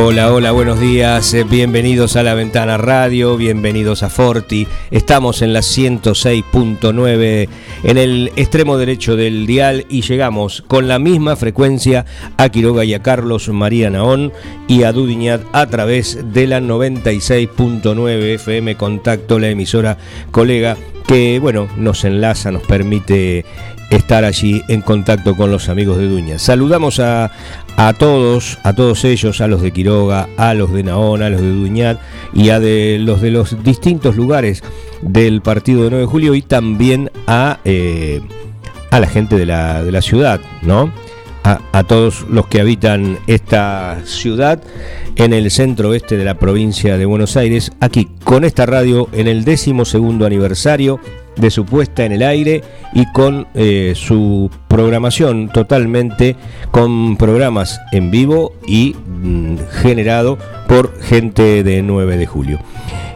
Hola, hola, buenos días, eh, bienvenidos a La Ventana Radio, bienvenidos a Forti. Estamos en la 106.9 en el extremo derecho del dial y llegamos con la misma frecuencia a Quiroga y a Carlos María Naón y a Dudiñat a través de la 96.9 FM Contacto, la emisora colega que bueno, nos enlaza, nos permite estar allí en contacto con los amigos de Duña. Saludamos a, a todos, a todos ellos, a los de Quiroga, a los de Naona, a los de Duñat y a de los de los distintos lugares del partido de 9 de julio y también a, eh, a la gente de la, de la ciudad, ¿no? A, a, todos los que habitan esta ciudad en el centro oeste de la provincia de Buenos Aires, aquí con esta radio en el décimo segundo aniversario de su puesta en el aire y con eh, su programación totalmente con programas en vivo y mm, generado por gente de 9 de julio.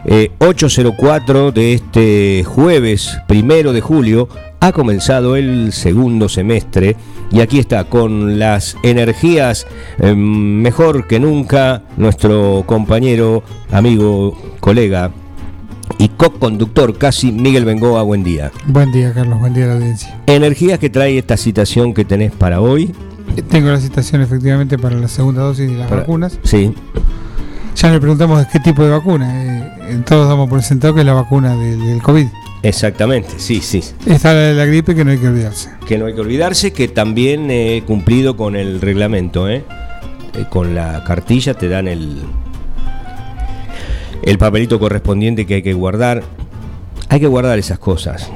Eh, 804 de este jueves primero de julio ha comenzado el segundo semestre y aquí está con las energías eh, mejor que nunca nuestro compañero, amigo, colega y co-conductor casi Miguel Bengoa, buen día. Buen día, Carlos, buen día a la audiencia. Energías que trae esta citación que tenés para hoy. Tengo la citación efectivamente para la segunda dosis de las Para- vacunas. Sí, Ya le preguntamos qué tipo de vacuna. Eh, todos damos por sentado que es la vacuna del, del COVID. exactamente, sí, sí. Está la de la gripe que no hay que olvidarse. Que no hay que olvidarse que también he cumplido con el reglamento, ¿eh? Eh, con la cartilla te dan el, el papelito correspondiente que hay que guardar. Hay que guardar esas cosas.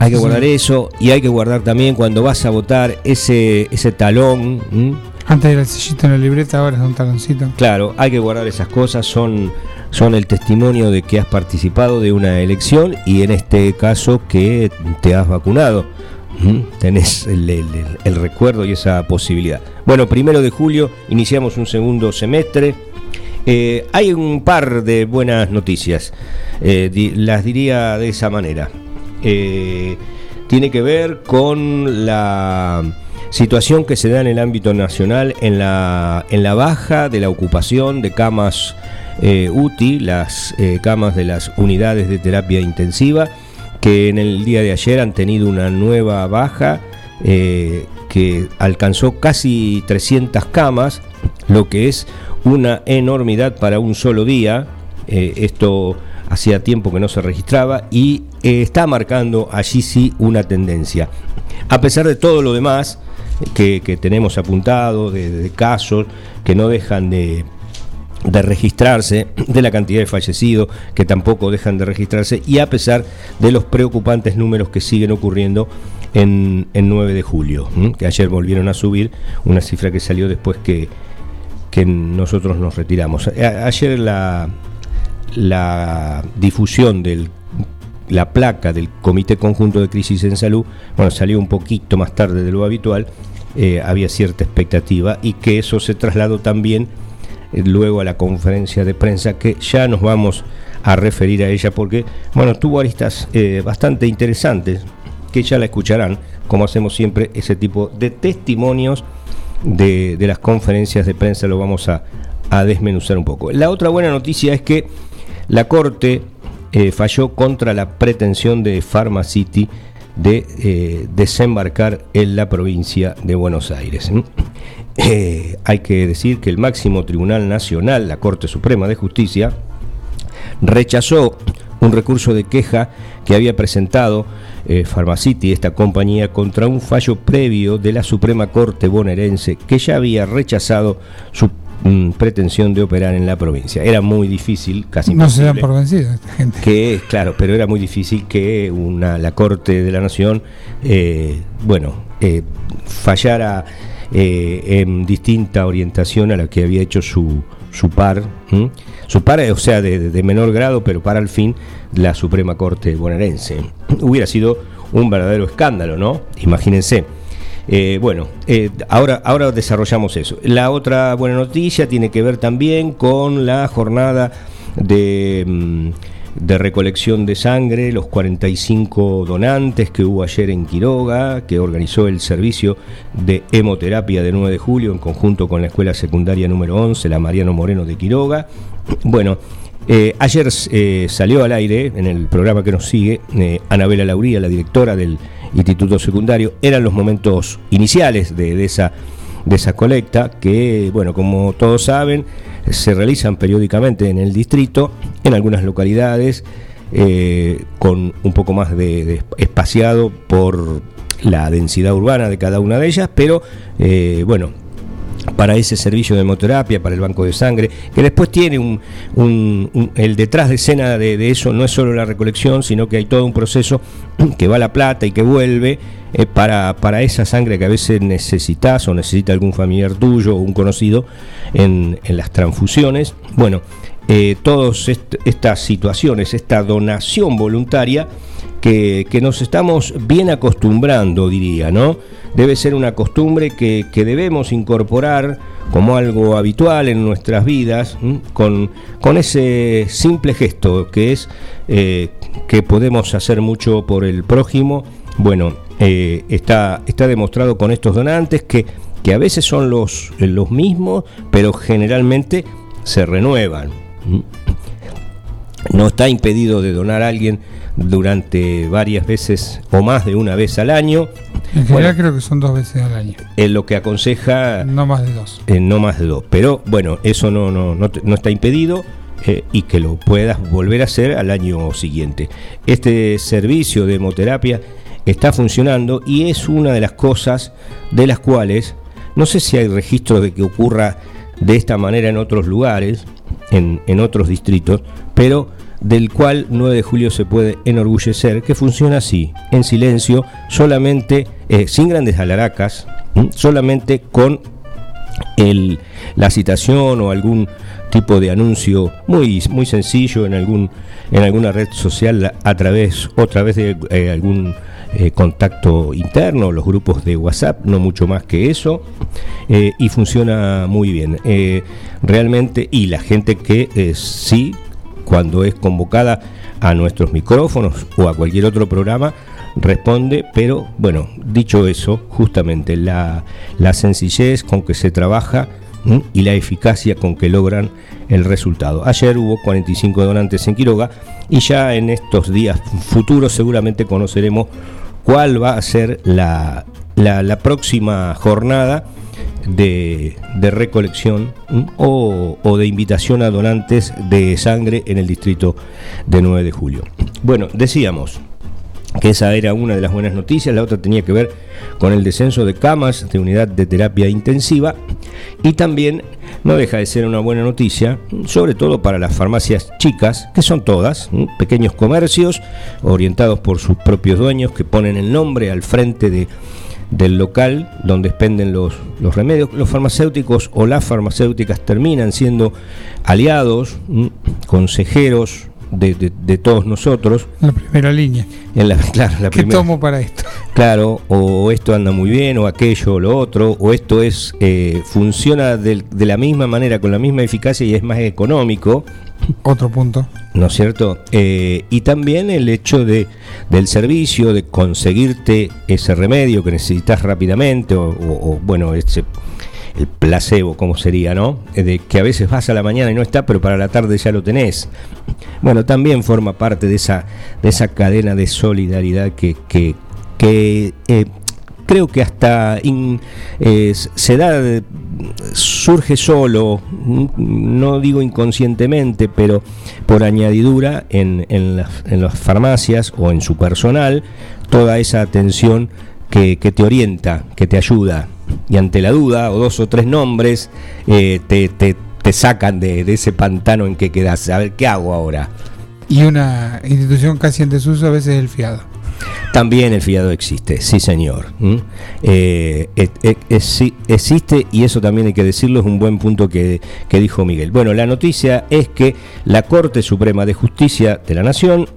Hay que Sí. guardar eso y hay que guardar también cuando vas a votar ese, ese talón. ¿m? Antes era el sellito en la libreta, ahora es un taloncito. Claro, hay que guardar esas cosas, son, son el testimonio de que has participado de una elección y en este caso que te has vacunado. ¿Mm? Tenés el, el- el- el recuerdo y esa posibilidad. Bueno, primero de julio iniciamos un segundo semestre. Eh, hay un par de buenas noticias, eh, las diría de esa manera. Eh, tiene que ver con la situación que se da en el ámbito nacional en la, en la baja de la ocupación de camas UTI, las camas de las unidades de terapia intensiva, que en el día de ayer han tenido una nueva baja que alcanzó casi 300 camas, lo que es una enormidad para un solo día. Eh, esto hacía tiempo que no se registraba y eh, está marcando allí sí una tendencia. A pesar de todo lo demás que, tenemos apuntado, de, casos que no dejan de, registrarse, de la cantidad de fallecidos que tampoco dejan de registrarse y a pesar de los preocupantes números que siguen ocurriendo en, en 9 de julio, que ayer volvieron a subir, una cifra que salió después que, que nosotros nos retiramos. A- ayer la, la difusión de la placa del Comité Conjunto de Crisis en Salud, bueno, salió un poquito más tarde de lo habitual, eh, había cierta expectativa y que eso se trasladó también eh, luego a la conferencia de prensa que ya nos vamos a referir a ella porque, bueno, tuvo aristas eh, bastante interesantes que ya la escucharán, como hacemos siempre, ese tipo de testimonios de, de las conferencias de prensa lo vamos a, a desmenuzar un poco. La otra buena noticia es que la Corte eh, falló contra la pretensión de Pharma City de eh, desembarcar en la provincia de Buenos Aires. ¿m? Eh, hay que decir que el máximo tribunal nacional, la Corte Suprema de Justicia, rechazó un recurso de queja que había presentado eh, Pharmacity, esta compañía, contra un fallo previo de la Suprema Corte bonaerense que ya había rechazado su mm, pretensión de operar en la provincia. Era muy difícil, casi No se dan por vencidos esta gente. que claro, pero era muy difícil que una la Corte de la Nación, eh, bueno, eh, fallara eh, en distinta orientación a la que había hecho su, su par. Su par, o sea, de, de menor grado, pero para el fin la Suprema Corte bonaerense. Hubiera sido un verdadero escándalo, ¿no? Imagínense. Eh, bueno, eh, ahora, ahora desarrollamos eso. La otra buena noticia tiene que ver también con la jornada de, mm, de recolección de sangre, los 45 donantes que hubo ayer en Quiroga, que organizó el servicio de hemoterapia de 9 de julio en conjunto con la Escuela Secundaria número 11, la Mariano Moreno de Quiroga. Bueno, eh, ayer eh, salió al aire en el programa que nos sigue eh, Anabela Lauría, la directora del Instituto Secundario. Eran los momentos iniciales de, de esa, de esa colecta que, bueno, como todos saben, se realizan periódicamente en el distrito, en algunas localidades, eh, con un poco más de, espaciado por la densidad urbana de cada una de ellas, pero eh, bueno, para ese servicio de hemoterapia, para el banco de sangre, que después tiene un, el detrás de escena de, de eso no es solo la recolección, sino que hay todo un proceso que va a la plata y que vuelve eh, para, para esa sangre que a veces necesitas o necesita algún familiar tuyo o un conocido en, en las transfusiones. Bueno, eh, todas est- estas situaciones, esta donación voluntaria, que, que nos estamos bien acostumbrando, diría, ¿no? Debe ser una costumbre que, que debemos incorporar como algo habitual en nuestras vidas, con, con ese simple gesto que es eh, que podemos hacer mucho por el prójimo. Bueno, eh, está, está demostrado con estos donantes que, que a veces son los, los mismos, pero generalmente se renuevan. No está impedido de donar a alguien durante varias veces o más de una vez al año. En general Bueno. creo que son dos veces al año, Es lo que aconseja no más de dos. eh, no más de dos. Pero bueno, eso no, no, no, no está impedido eh, y que lo puedas volver a hacer al año siguiente. Este servicio de hemoterapia está funcionando y es una de las cosas de las cuales no sé si hay registro de que ocurra de esta manera en otros lugares, en, otros distritos, pero del cual 9 de julio se puede enorgullecer, que funciona así, en silencio, solamente, eh, sin grandes alaracas, solamente con la citación o algún tipo de anuncio muy, muy sencillo en, algún, en alguna red social a través, otra vez de eh, algún eh, contacto interno, los grupos de WhatsApp, no mucho más que eso, eh, y funciona muy bien. Eh, realmente, y la gente que sí, cuando es convocada a nuestros micrófonos o a cualquier otro programa, responde, pero bueno, dicho eso, justamente la, la sencillez con que se trabaja y la eficacia con que logran el resultado. Ayer hubo 45 donantes en Quiroga y ya en estos días futuros seguramente conoceremos cuál va a ser la, la, próxima jornada de, de recolección o, o de invitación a donantes de sangre en el distrito de 9 de julio. Bueno, decíamos que esa era una de las buenas noticias, la otra tenía que ver con el descenso de camas de unidad de terapia intensiva. Y también no deja de ser una buena noticia, sobre todo para las farmacias chicas, que son todas, pequeños comercios orientados por sus propios dueños que ponen el nombre al frente de, del local donde expenden los, los remedios. Los farmacéuticos o las farmacéuticas terminan siendo aliados, consejeros de, de- de todos nosotros. La primera línea. En la, claro, la ¿Qué primera- tomo para esto? Claro, o esto anda muy bien, o aquello, o lo otro, o esto es eh, funciona del- de, la misma manera, con la misma eficacia y es más económico, Otro punto. ¿no es cierto? Eh, y también el hecho de, del servicio, de conseguirte ese remedio que necesitas rápidamente, o, o- o, bueno, ese, el placebo, como sería, ¿no? Eh, De que a veces vas a la mañana y no está, pero para la tarde ya lo tenés. Bueno, también forma parte de esa, de esa cadena de solidaridad que, que, que, eh, creo que hasta se da, surge solo, no digo inconscientemente, pero por añadidura en, en, las, farmacias o en su personal, toda esa atención que, te orienta, que te ayuda. Y ante la duda, o dos o tres nombres, eh, te, te, te, sacan de, de ese pantano en que quedas. A ver, ¿qué hago ahora? Y una institución casi en desuso a veces es el fiado. También el fiado existe, sí señor. Eh, existe y eso también hay que decirlo, es un buen punto que, que dijo Miguel. Bueno, la noticia es que la Corte Suprema de Justicia de la Nación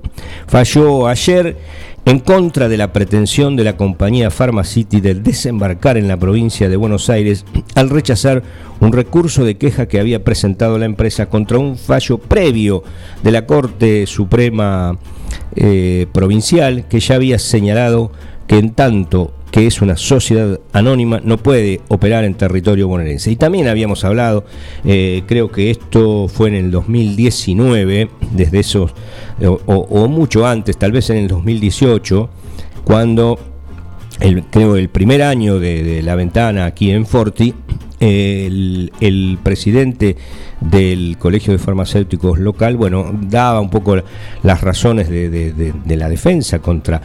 falló ayer en contra de la pretensión de la compañía Pharmacity de desembarcar en la provincia de Buenos Aires al rechazar un recurso de queja que había presentado la empresa contra un fallo previo de la Corte Suprema eh, Provincial que ya había señalado que en tanto que es una sociedad anónima, no puede operar en territorio bonaerense. Y también habíamos hablado, eh, creo que esto fue en el 2019, desde esos, o, mucho antes, tal vez en el 2018, cuando el, creo el primer año de la ventana aquí en Forti, el, presidente del Colegio de Farmacéuticos local, bueno, daba un poco las razones de, la defensa contra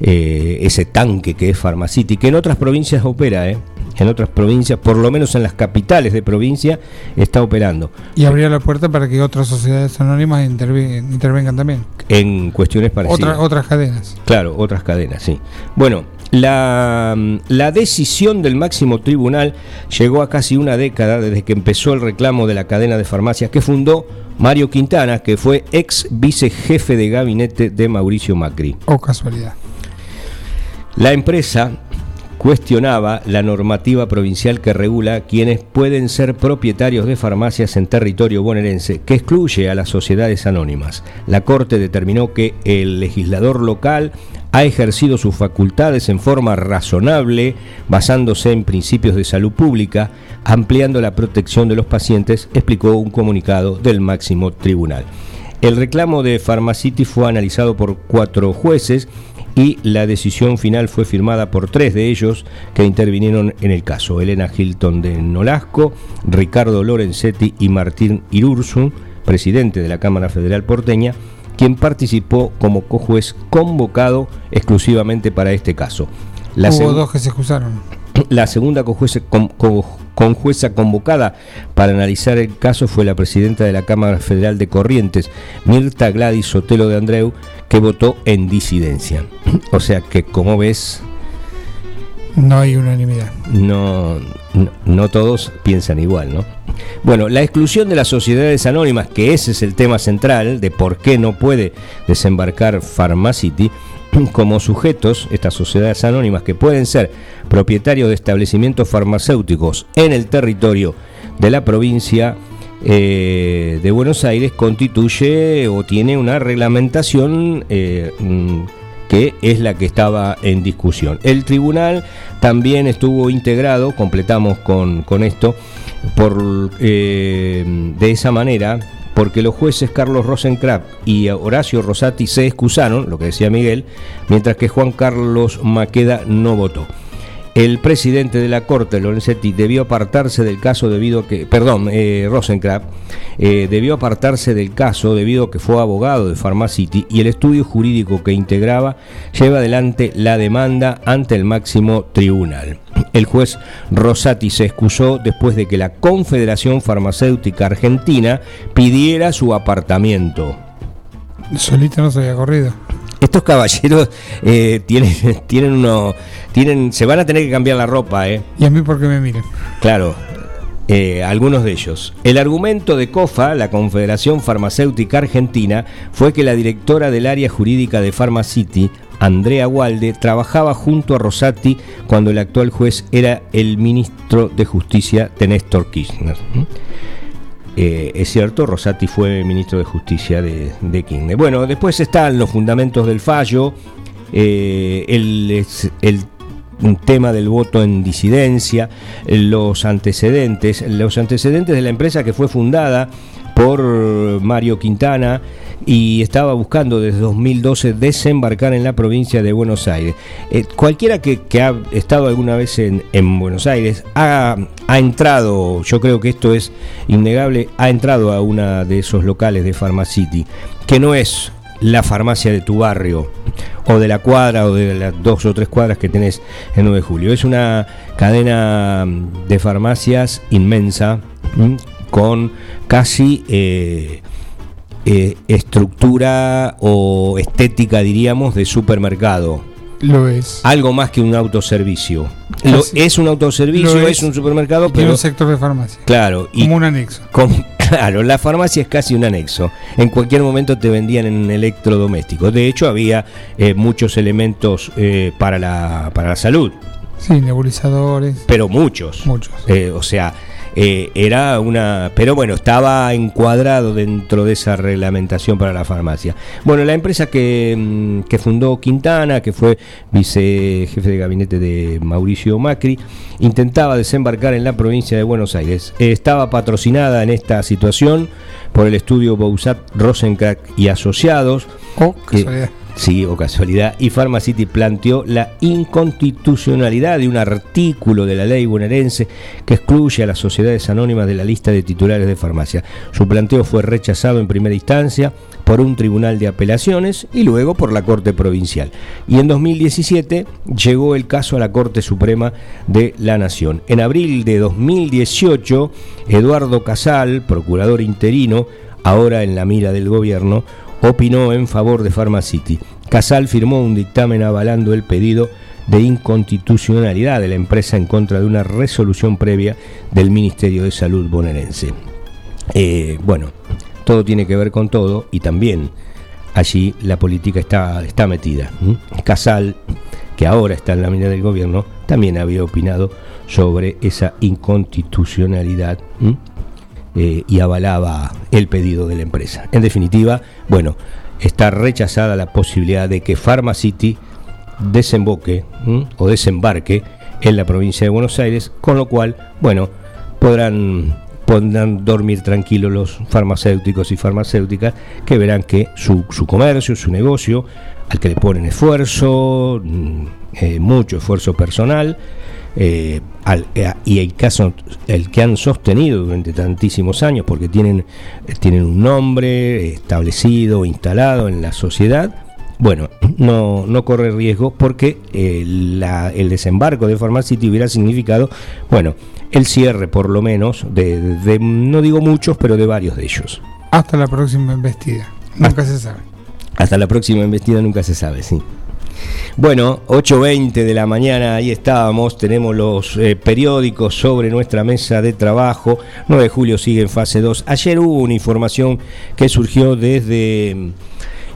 eh, ese tanque que es Pharmacity, que en otras provincias opera, ¿eh? en otras provincias, por lo menos en las capitales de provincia, está operando. Y abría la puerta para que otras sociedades anónimas intervengan también. En cuestiones parecidas. otras cadenas. Claro, otras cadenas, sí. Bueno, la, decisión del máximo tribunal llegó a casi una década desde que empezó el reclamo de la cadena de farmacias que fundó Mario Quintana, que fue ex vicejefe de gabinete de Mauricio Macri. Oh, casualidad. La empresa cuestionaba la normativa provincial que regula quienes pueden ser propietarios de farmacias en territorio bonaerense, que excluye a las sociedades anónimas. La Corte determinó que el legislador local ha ejercido sus facultades en forma razonable, basándose en principios de salud pública, ampliando la protección de los pacientes, explicó un comunicado del máximo tribunal. El reclamo de Pharmacity fue analizado por cuatro jueces y la decisión final fue firmada por tres de ellos que intervinieron en el caso, Elena Hilton de Nolasco, Ricardo Lorenzetti y Martín Irursun, presidente de la Cámara Federal porteña, quien participó como cojuez convocado exclusivamente para este caso. La Hubo dos que se excusaron. La segunda cojueza, convocada para analizar el caso fue la presidenta de la Cámara Federal de Corrientes, Mirta Gladys Sotelo de Andreu, que votó en disidencia. O sea que, como ves... No hay unanimidad. No, no, no todos piensan igual, ¿no? Bueno, la exclusión de las sociedades anónimas, que ese es el tema central de por qué no puede desembarcar Pharmacity, como sujetos, estas sociedades anónimas que pueden ser propietarios de establecimientos farmacéuticos en el territorio de la provincia eh, de Buenos Aires, constituye o tiene una reglamentación eh, mm, que es la que estaba en discusión. El tribunal también estuvo integrado, completamos con, con esto, por, eh, de esa manera, porque los jueces Carlos Rosenkrantz y Horacio Rosati se excusaron, lo que decía Miguel, mientras que Juan Carlos Maqueda no votó. El presidente de la Corte, Lorenzetti, debió apartarse del caso debido a que, perdón, eh, eh, debió apartarse del caso debido a que fue abogado de Pharmacity y el estudio jurídico que integraba lleva adelante la demanda ante el máximo tribunal. El juez Rosati se excusó después de que la Confederación Farmacéutica Argentina pidiera su apartamiento. Solito no se había corrido. Estos caballeros eh, tienen, tienen uno, tienen, se van a tener que cambiar la ropa, ¿eh? Y a mí porque me miren. Claro, eh, algunos de ellos. El argumento de COFA, la Confederación Farmacéutica Argentina, fue que la directora del área jurídica de Pharmacity, Andrea Walde, trabajaba junto a Rosati cuando el actual juez era el ministro de Justicia de Néstor Kirchner. Eh, es cierto, Rosati fue ministro de Justicia de, de Kirchner. Bueno, después están los fundamentos del fallo, eh, el, tema del voto en disidencia, los antecedentes, los antecedentes de la empresa que fue fundada por Mario Quintana y estaba buscando desde 2012 desembarcar en la provincia de Buenos Aires. Eh, cualquiera que, ha estado alguna vez en, Buenos Aires ha, ha, entrado, yo creo que esto es innegable, ha entrado a una de esos locales de Pharmacity, que no es la farmacia de tu barrio o de la cuadra o de las dos o tres cuadras que tenés en 9 de julio. Es una cadena de farmacias inmensa con casi eh, eh, estructura o estética, diríamos, de supermercado. Lo es. Algo más que un autoservicio. Lo, es un autoservicio, es, un supermercado, pero. un sector de farmacia. Claro. Como un anexo. claro, la farmacia es casi un anexo. En cualquier momento te vendían en electrodomésticos. De hecho, había eh, muchos elementos para, la, para la salud. Sí, nebulizadores. Pero muchos. Muchos. o sea, eh, era una. Pero bueno, estaba encuadrado dentro de esa reglamentación para la farmacia. Bueno, la empresa que, mm, que fundó Quintana, que fue vicejefe de gabinete de Mauricio Macri, intentaba desembarcar en la provincia de Buenos Aires. estaba patrocinada en esta situación por el estudio Bousat Rosencrack y Asociados. Oh, casualidad. Sí, o casualidad. Y Pharmacity planteó la inconstitucionalidad de un artículo de la ley bonaerense que excluye a las sociedades anónimas de la lista de titulares de farmacia. Su planteo fue rechazado en primera instancia por un tribunal de apelaciones y luego por la Corte Provincial. Y en 2017 llegó el caso a la Corte Suprema de la Nación. En abril de 2018, Eduardo Casal, procurador interino, ahora en la mira del gobierno, opinó en favor de Pharmacity. Casal firmó un dictamen avalando el pedido de inconstitucionalidad de la empresa en contra de una resolución previa del Ministerio de Salud bonaerense. Eh, bueno, todo tiene que ver con todo y también allí la política está, está metida. Casal, que ahora está en la mina del gobierno, también había opinado sobre esa inconstitucionalidad eh, y avalaba el pedido de la empresa. En definitiva, bueno, está rechazada la posibilidad de que Pharmacity desemboque o desembarque en la provincia de Buenos Aires, con lo cual, bueno, podrán, podrán dormir tranquilos los farmacéuticos y farmacéuticas que verán que su, su comercio, su negocio, al que le ponen esfuerzo, mm, eh, mucho esfuerzo personal, eh, eh, y el caso el que han sostenido durante tantísimos años porque tienen eh, tienen un nombre establecido instalado en la sociedad bueno no, no corre riesgo porque el desembarco de Pharmacity hubiera significado bueno el cierre por lo menos de, no digo muchos pero de varios de ellos. Hasta la próxima embestida. Nunca se sabe. Hasta la próxima embestida nunca se sabe sí bueno, 8.20 de la mañana, ahí estábamos, tenemos los eh, periódicos sobre nuestra mesa de trabajo, 9 de julio sigue en fase 2. Ayer hubo una información que surgió desde mm,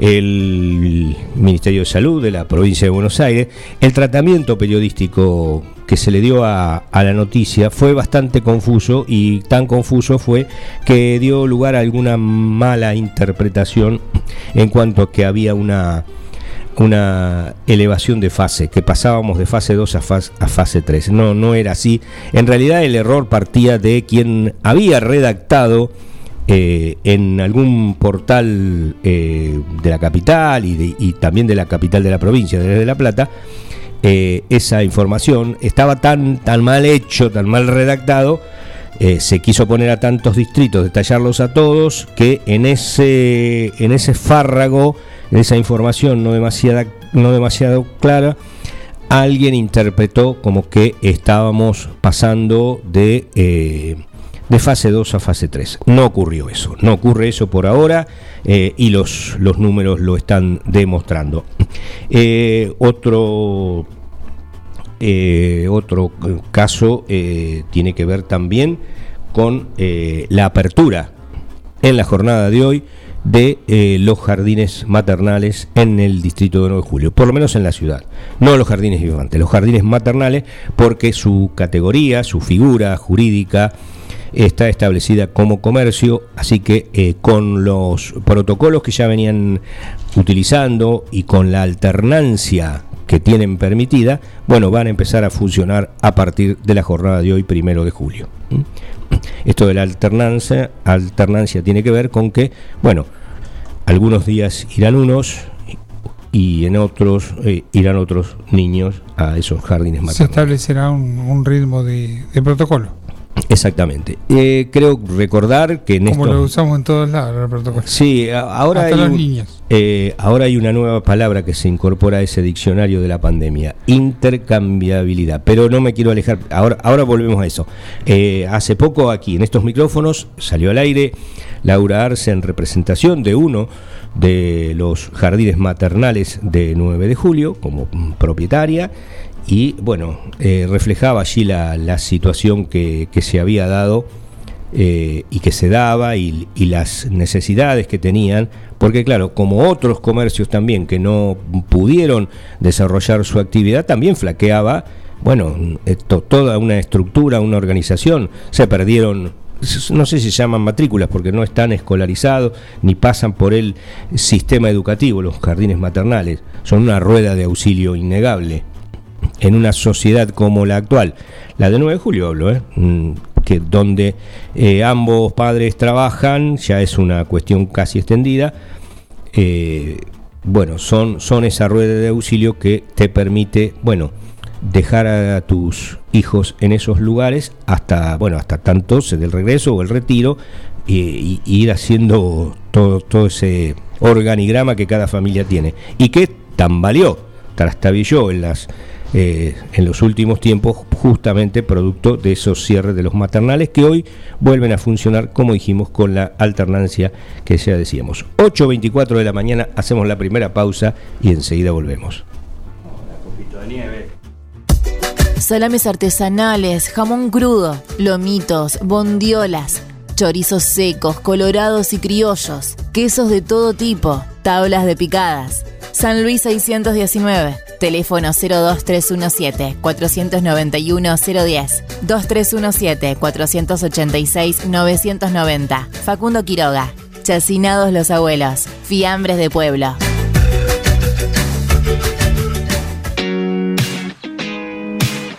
el Ministerio de Salud de la provincia de Buenos Aires. El tratamiento periodístico que se le dio a, a, la noticia fue bastante confuso y tan confuso fue que dio lugar a alguna mala interpretación en cuanto a que había una una elevación de fase, que pasábamos de fase 2 a fase, a fase 3. No, no era así. En realidad el error partía de quien había redactado eh, en algún portal eh, de la capital y, también de la capital de la provincia, de La Plata, eh, esa información estaba tan, tan mal hecho, tan mal redactado, se quiso poner a tantos distritos, detallarlos a todos, que en ese, en ese fárrago esa información no, demasiada, no demasiado clara, alguien interpretó como que estábamos pasando de, eh, de fase 2 a fase 3. No ocurrió eso, no ocurre eso por ahora eh, y los, los números lo están demostrando. Eh, otro, otro caso tiene que ver también con la apertura en la jornada de hoy de eh, los jardines maternales en el distrito de 9 de julio, por lo menos en la ciudad. No los jardines vivantes, los jardines maternales, porque su categoría, su figura jurídica está establecida como comercio, así que eh, con los protocolos que ya venían utilizando y con la alternancia que tienen permitida, bueno, van a empezar a funcionar a partir de la jornada de hoy, primero de julio. Esto de la alternancia, alternancia tiene que ver con que, bueno, algunos días irán unos y en otros eh, irán otros niños a esos jardines maternales. Se establecerá un, ritmo de protocolo. Exactamente. Eh, creo recordar que en Como lo usamos en todos lados, protocolo. Sí, ahora hay, eh, ahora hay una nueva palabra que se incorpora a ese diccionario de la pandemia, intercambiabilidad. Pero no me quiero alejar, ahora, ahora volvemos a eso. Eh, hace poco aquí, en estos micrófonos, salió al aire Laura Arce en representación de uno de los jardines maternales de 9 de julio como propietaria y bueno, eh, reflejaba allí la, situación que, se había dado eh, y que se daba y, las necesidades que tenían, porque claro, como otros comercios también que no pudieron desarrollar su actividad, también flaqueaba, bueno, toda una estructura, una organización, se perdieron no sé si llaman matrículas porque no están escolarizados ni pasan por el sistema educativo, los jardines maternales, son una rueda de auxilio innegable en una sociedad como la actual, la de 9 de julio hablo, ¿eh? Mm, que donde eh, ambos padres trabajan, ya es una cuestión casi extendida, eh, bueno, son, son esa rueda de auxilio que te permite, bueno, dejar a tus hijos en esos lugares hasta, bueno, hasta tanto del regreso o el retiro y, ir haciendo todo, todo ese organigrama que cada familia tiene y que tambaleó, trastabilló en las eh, en los últimos tiempos justamente producto de esos cierres de los maternales que hoy vuelven a funcionar como dijimos con la alternancia que ya decíamos. 8.24 de la mañana hacemos la primera pausa y enseguida volvemos. Salames artesanales, jamón crudo, lomitos, bondiolas, chorizos secos, colorados y criollos, quesos de todo tipo, tablas de picadas. San Luis 619 Teléfono 02317 491 010 2317 486 990. Facundo Quiroga. Chacinados los abuelos. Fiambres de pueblo.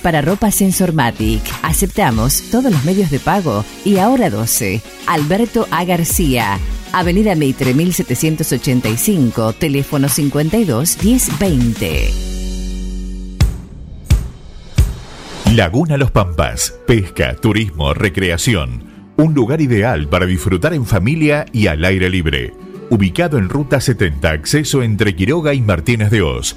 para ropa Sensormatic. Aceptamos todos los medios de pago y ahora 12. Alberto A. García. Avenida Meitre 1785, teléfono 52 1020. Laguna Los Pampas. Pesca, turismo, recreación. Un lugar ideal para disfrutar en familia y al aire libre. Ubicado en Ruta 70, acceso entre Quiroga y Martínez de Oz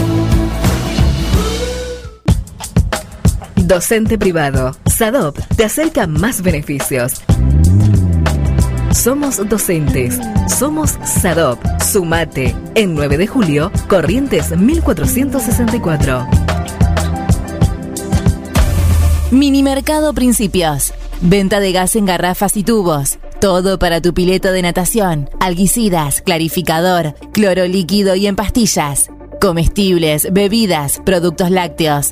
Docente privado. SADOP te acerca más beneficios. Somos docentes. Somos SADOP. Sumate. En 9 de julio, Corrientes 1464. Minimercado Principios. Venta de gas en garrafas y tubos. Todo para tu pileto de natación, alguicidas, clarificador, cloro líquido y en pastillas. Comestibles, bebidas, productos lácteos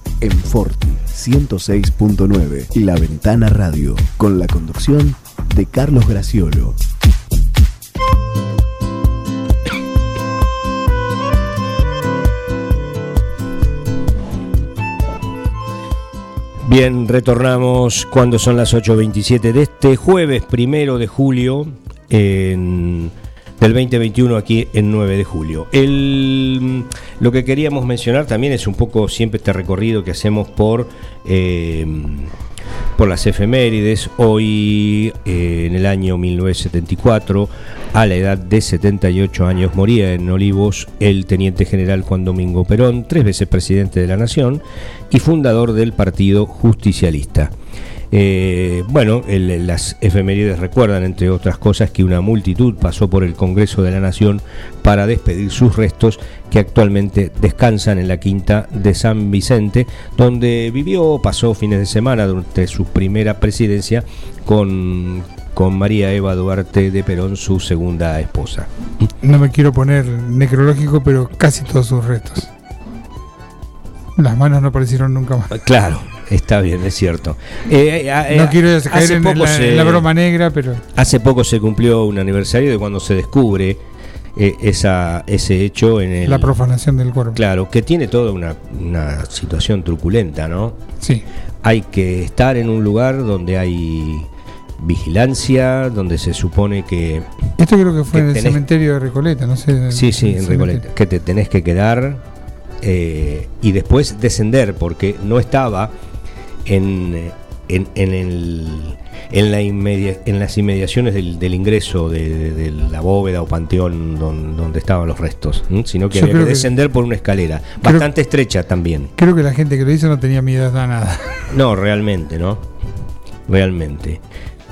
en Forti 106.9 y La Ventana Radio con la conducción de Carlos Graciolo. Bien, retornamos cuando son las 8.27 de este jueves primero de julio en del 2021 aquí en 9 de julio. El, lo que queríamos mencionar también es un poco siempre este recorrido que hacemos por, eh, por las efemérides. Hoy, eh, en el año 1974, a la edad de 78 años, moría en Olivos el teniente general Juan Domingo Perón, tres veces presidente de la Nación y fundador del Partido Justicialista. Eh, bueno, las efemérides recuerdan, entre otras cosas, que una multitud pasó por el Congreso de la Nación para despedir sus restos que actualmente descansan en la quinta de San Vicente, donde vivió, pasó fines de semana durante su primera presidencia con, con María Eva Duarte de Perón, su segunda esposa. No me quiero poner necrológico, pero casi todos sus restos. Las manos no aparecieron nunca más. Claro, Está bien, es cierto. Eh, eh, eh, no quiero caer en, la, broma negra, pero... Hace poco se cumplió un aniversario de cuando se descubre esa, ese hecho en el... La profanación del cuerpo. Claro, que tiene toda una, una situación truculenta, ¿no? Sí. Hay que estar en un lugar donde hay vigilancia, donde se supone que... Esto creo que fue en el cementerio de Recoleta, no sé. Sí, sí, en Recoleta. Que te tenés que quedar y después descender, porque no estaba en, en, en, el, en, la en las inmediaciones del, ingreso de, la bóveda o panteón donde, estaban los restos, sino que había que descender por una escalera, bastante estrecha también. Creo que la gente que lo hizo no tenía miedo a nada. No, realmente, ¿no? Realmente.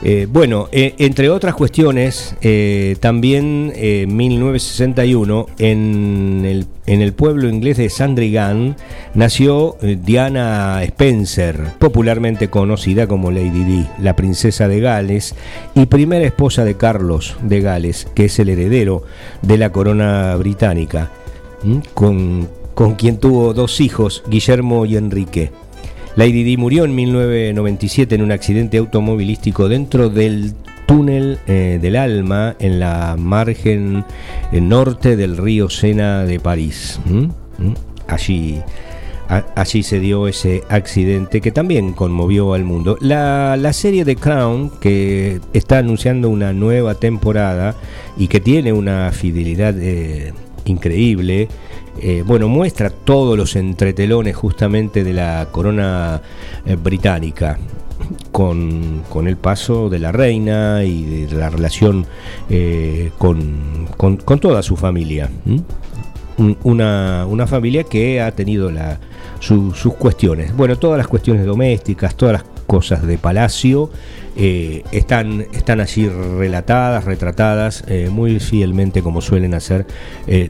Eh, bueno, eh, entre otras cuestiones, eh, también en 1961, en el, en el, pueblo inglés de Sandringham, nació Diana Spencer, popularmente conocida como Lady Di, la princesa de Gales y primera esposa de Carlos de Gales, que es el heredero de la corona británica, con, con quien tuvo dos hijos, Guillermo y Enrique. Lady Di murió en 1997 en un accidente automovilístico dentro del túnel eh, del Alma en la margen eh, norte del río Sena de París. Allí, allí se dio ese accidente que también conmovió al mundo. La, serie de Crown, que está anunciando una nueva temporada y que tiene una fidelidad eh, increíble, eh, bueno, muestra todos los entretelones justamente de la corona eh, británica. Con, el paso de la reina y de la relación eh, con, toda su familia. Una, familia que ha tenido sus cuestiones. Bueno, todas las cuestiones domésticas, todas las cosas de palacio están, están allí relatadas, retratadas muy fielmente como suelen hacer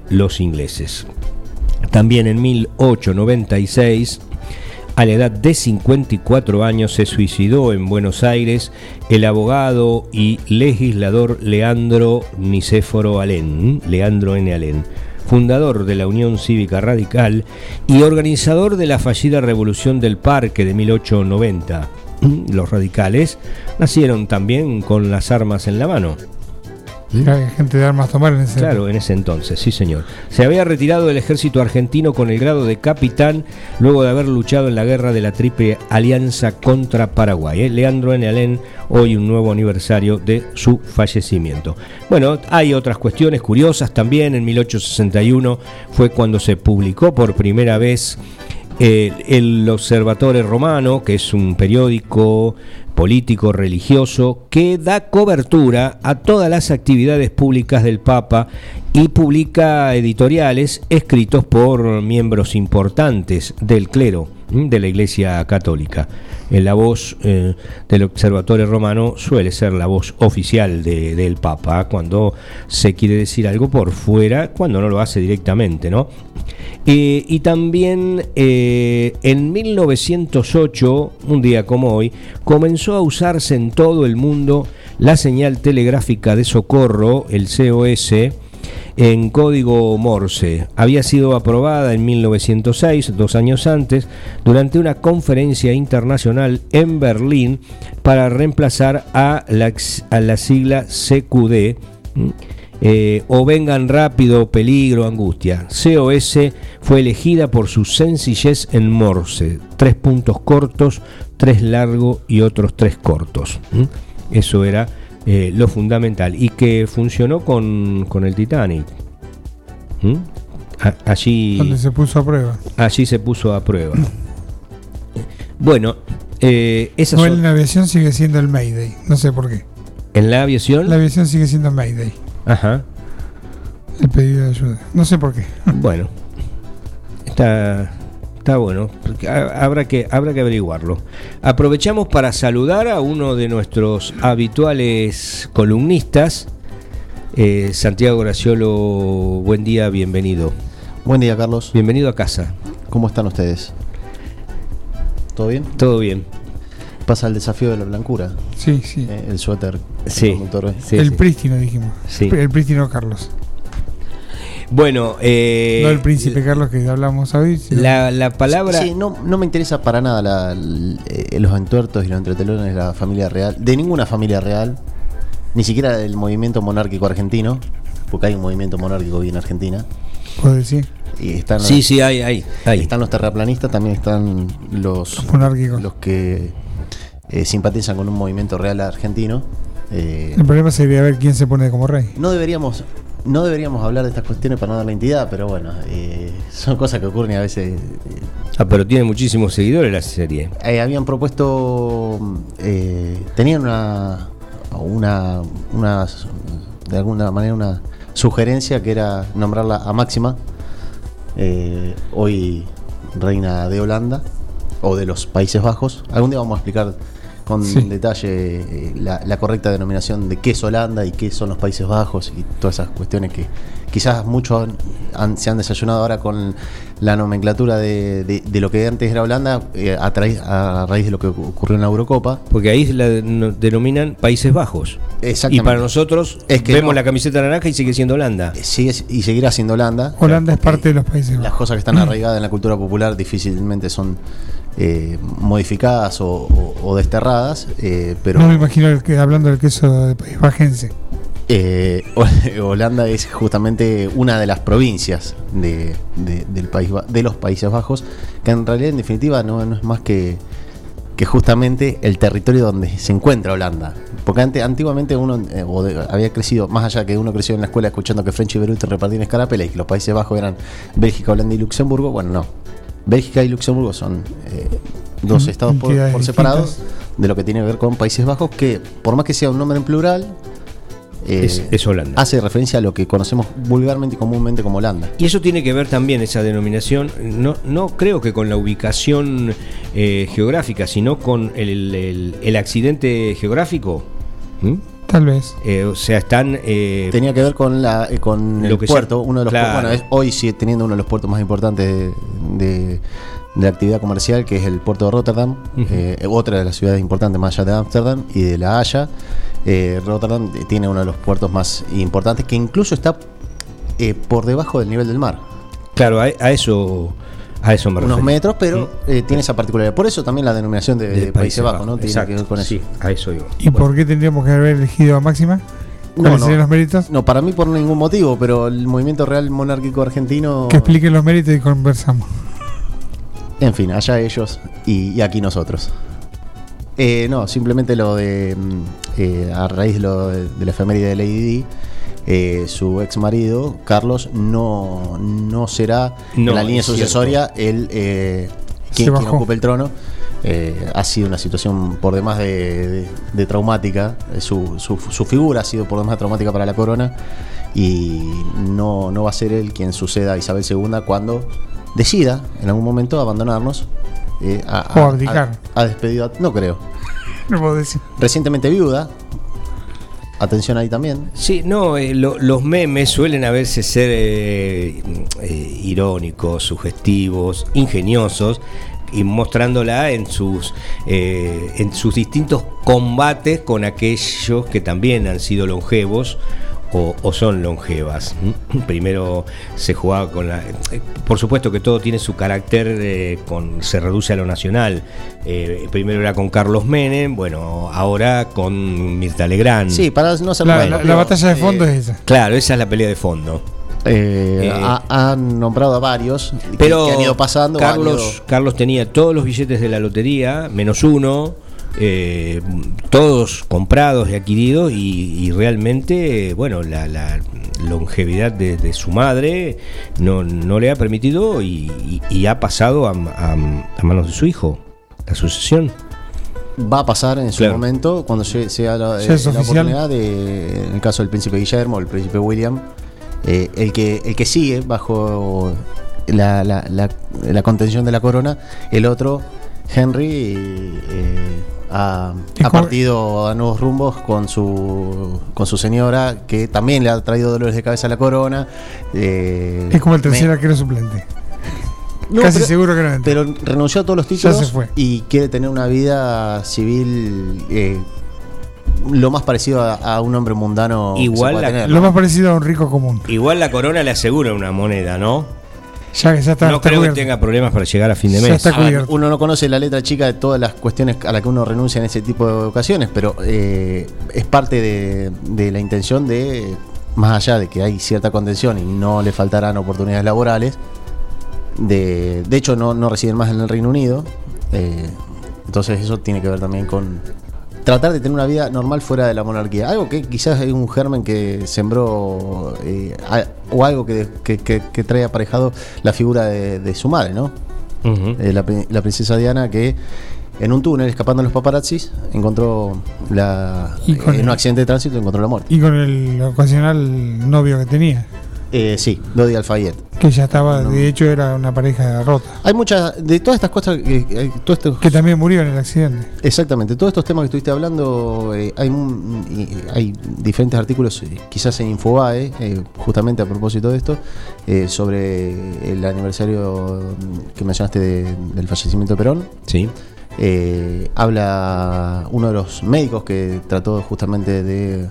los ingleses. También en 1896, a la edad de 54 años, se suicidó en Buenos Aires el abogado y legislador Leandro Nicéforo Alén, Leandro N. Alén, fundador de la Unión Cívica Radical y organizador de la fallida Revolución del Parque de 1890. Los radicales nacieron también con las armas en la mano. Gente de armas tomar en ese Claro, en ese entonces, sí señor. Se había retirado del ejército argentino con el grado de capitán luego de haber luchado en la guerra de la Triple Alianza contra Paraguay. ¿eh? Leandro N. Alén, hoy un nuevo aniversario de su fallecimiento. Bueno, hay otras cuestiones curiosas también. En 1861 fue cuando se publicó por primera vez eh, el Observatore Romano, que es un periódico político religioso que da cobertura a todas las actividades públicas del Papa y publica editoriales escritos por miembros importantes del clero de la Iglesia Católica. Eh, la voz eh, del Observatorio Romano suele ser la voz oficial de- del Papa cuando se quiere decir algo por fuera, cuando no lo hace directamente, ¿no? Eh, y también en 1908, un día como hoy, comenzó a usarse en todo el mundo la señal telegráfica de socorro, el COS, en código Morse. Había sido aprobada en 1906, dos años antes, durante una conferencia internacional en Berlín para reemplazar a la, sigla CQD. eh, o vengan rápido, peligro, angustia. COS fue elegida por su sencillez en Morse. Tres puntos cortos, tres largos y otros tres cortos. Eso era eh, lo fundamental. Y que funcionó con, con el Titanic. ¿m? A- allí, Donde se puso a prueba. allí se puso a prueba. Bueno, eh, Igual son- en la aviación sigue siendo el Mayday. No sé por qué. en la aviación. La aviación sigue siendo Mayday. Ajá. El pedido de ayuda. No sé por qué. Bueno, está, está bueno. Habrá que, habrá que averiguarlo. Aprovechamos para saludar a uno de nuestros habituales columnistas, eh, Santiago Graciolo. Buen día, bienvenido. Buen día, Carlos. Bienvenido a casa. ¿Cómo están ustedes? ¿Todo bien? Todo bien. Pasa el desafío de la blancura, Sí, sí. eh, el suéter. Sí, el sí. prístino, dijimos. Sí. El prístino Carlos. Bueno, eh, no el príncipe Carlos que hablamos hoy. sino- La, la palabra. Sí, no, no me interesa para nada la- eh, los entuertos y los entretelones de la familia real, de ninguna familia real, ni siquiera del movimiento monárquico argentino, porque hay un movimiento monárquico bien en Argentina. puedo decir. Y están, Sí, sí, hay, hay. hay. están los terraplanistas, también están los, Los monárquicos. los que eh, simpatizan con un movimiento real argentino. Eh, El problema sería ver quién se pone como rey. No deberíamos, no deberíamos hablar de estas cuestiones para no dar la entidad, pero bueno, eh, son cosas que ocurren y a veces. eh, Ah, pero tiene muchísimos seguidores la serie. eh, habían propuesto, eh, tenían una, una, una, de alguna manera una sugerencia que era nombrarla a Máxima, hoy reina de Holanda o de los Países Bajos. Algún día vamos a explicar con Sí. detalle eh, la, la correcta denominación de qué es Holanda y qué son los Países Bajos y todas esas cuestiones que quizás muchos han- han- se han desayunado ahora con la nomenclatura de, de- de lo que antes era Holanda eh, a, trai- a raíz de lo que ocurrió en la Eurocopa. Porque ahí la de- denominan Países Bajos. Y Exactamente. para nosotros Es que vemos no. la camiseta naranja y sigue siendo Holanda. Eh, sigue y seguirá siendo Holanda. Holanda es parte de los Países Las Bajos. cosas que están arraigadas en la cultura popular difícilmente son eh, modificadas o, o- o desterradas, eh, pero No me imagino que, hablando del queso de País Bajense. eh, Hol- Holanda es justamente una de las provincias de, de- del país, de los Países Bajos, que en realidad en definitiva no, no es más que, que justamente el territorio donde se encuentra Holanda. Porque ante- antiguamente uno eh, o de- había crecido, más allá que uno creció en la escuela escuchando que French y Beruti repartían escarapela y que los Países Bajos eran Bélgica, Holanda y Luxemburgo, bueno, no. Bélgica y Luxemburgo son eh, dos Mm, estados por, por separado distintas. de lo que tiene que ver con Países Bajos, que por más que sea un nombre en plural, eh, Es- es Holanda. hace referencia a lo que conocemos vulgarmente y comúnmente como Holanda. Y eso tiene que ver también, esa denominación, no, no creo que con la ubicación eh, geográfica, sino con el, el- el accidente geográfico. ¿Mm? Tal vez. Eh, o sea, están... eh, Tenía que ver con la eh, con Lo el que puerto, uno de los claro. pu- bueno, es- hoy sigue teniendo uno de los puertos más importantes de, de- de la actividad comercial, que es el puerto de Rotterdam, eh, otra de las ciudades importantes más allá de Ámsterdam y de La Haya. Eh, Rotterdam tiene uno de los puertos más importantes, que incluso está eh, por debajo del nivel del mar. claro, a, a eso a eso me unos refería. metros, pero eh, tiene esa particularidad. Por eso también la denominación de, De Países Bajos, ¿no? Tiene Exacto, que ver con eso. Sí, a eso yo. ¿Y por qué tendríamos que haber elegido a Máxima? ¿Cuáles no. serían los méritos? No, para mí por ningún motivo, pero el movimiento real monárquico argentino. Que expliquen los méritos y conversamos. En fin, allá ellos y, y aquí nosotros. Eh, no, simplemente lo de. mm, eh, a raíz de, lo de, de la efeméride de Lady Di, eh, su ex marido, Carlos, no, no será No, en la línea sucesoria el eh, quien, ocupe el trono. Eh, ha sido una situación por demás de, de- de traumática. Eh, Su, su- su figura ha sido por demás traumática para la corona. Y no, no va a ser él quien suceda a Isabel II cuando decida en algún momento abandonarnos eh, ha, O abdicar. ha- ha despedido, a- no creo. No puedo decir. Recientemente viuda. Atención ahí también. Sí, no, eh, lo- los memes suelen a veces ser eh, eh, irónicos, sugestivos, ingeniosos y mostrándola en sus eh, en sus distintos combates con aquellos que también han sido longevos o, o son longevas. Primero se jugaba con la. eh, Por supuesto que todo tiene su carácter, eh, con, se reduce a lo nacional. Eh, primero era con Carlos Menem, bueno, ahora con Mirta Legrand. Sí, para no ser La, bueno, la- la pero, batalla de fondo eh, es esa. Claro, esa es la pelea de fondo. eh, Eh, ha- han nombrado a varios Pero que, han ido pasando. han Carlos, ido- Carlos tenía todos los billetes de la lotería, menos uno, eh, todos comprados y adquiridos, y, y realmente, bueno, la, la longevidad de, de su madre no, no le ha permitido y, y- y ha pasado a, a- a manos de su hijo, la sucesión. va a pasar en su Claro. momento cuando se- sea la, eh, la oportunidad de, en el caso del príncipe Guillermo, el príncipe William, eh, el que el que sigue bajo la, la- la- la contención de la corona, el otro Henry eh, ha, ¿Y ha cómo- partido a nuevos rumbos con su con su señora que también le ha traído dolores de cabeza a la corona. eh, Es como el tercer me- arquero suplente. No, Casi pero- seguro que no entra. pero renunció a todos los Ya títulos se fue. y quiere tener una vida civil eh, lo más parecido a, a un hombre mundano que Igual se pueda la- tener, Lo más parecido a un rico común. Igual la corona le asegura una moneda, ¿no? Ya que ya está, no está creo que tenga problemas para llegar a fin de Ya mes. está A ver, cubierto. uno no conoce la letra chica de todas las cuestiones a las que uno renuncia en ese tipo de ocasiones, pero eh, es parte de, de la intención de, más allá de que hay cierta contención y no le faltarán oportunidades laborales, de, de hecho no, no residen más en el Reino Unido, eh, entonces eso tiene que ver también con tratar de tener una vida normal fuera de la monarquía, algo que quizás es un germen que sembró eh, a- o algo que, que, que- que trae aparejado la figura de, de su madre, ¿no? Ujú. Eh, la, pri- la princesa Diana que en un túnel escapando de los paparazzis encontró la Y con en un accidente de tránsito encontró la muerte. Y con el ocasional novio que tenía, Eh, sí, Dodi Alfayet. que ya estaba, No. de hecho era una pareja rota, Hay muchas de todas estas cosas que, que también murió en el accidente. exactamente todos estos temas que estuviste hablando eh, hay un- y- hay diferentes artículos eh, quizás en Infobae eh, justamente a propósito de esto eh, sobre el aniversario que mencionaste de- del fallecimiento de Perón Sí. Eh, habla uno de los médicos que trató justamente de,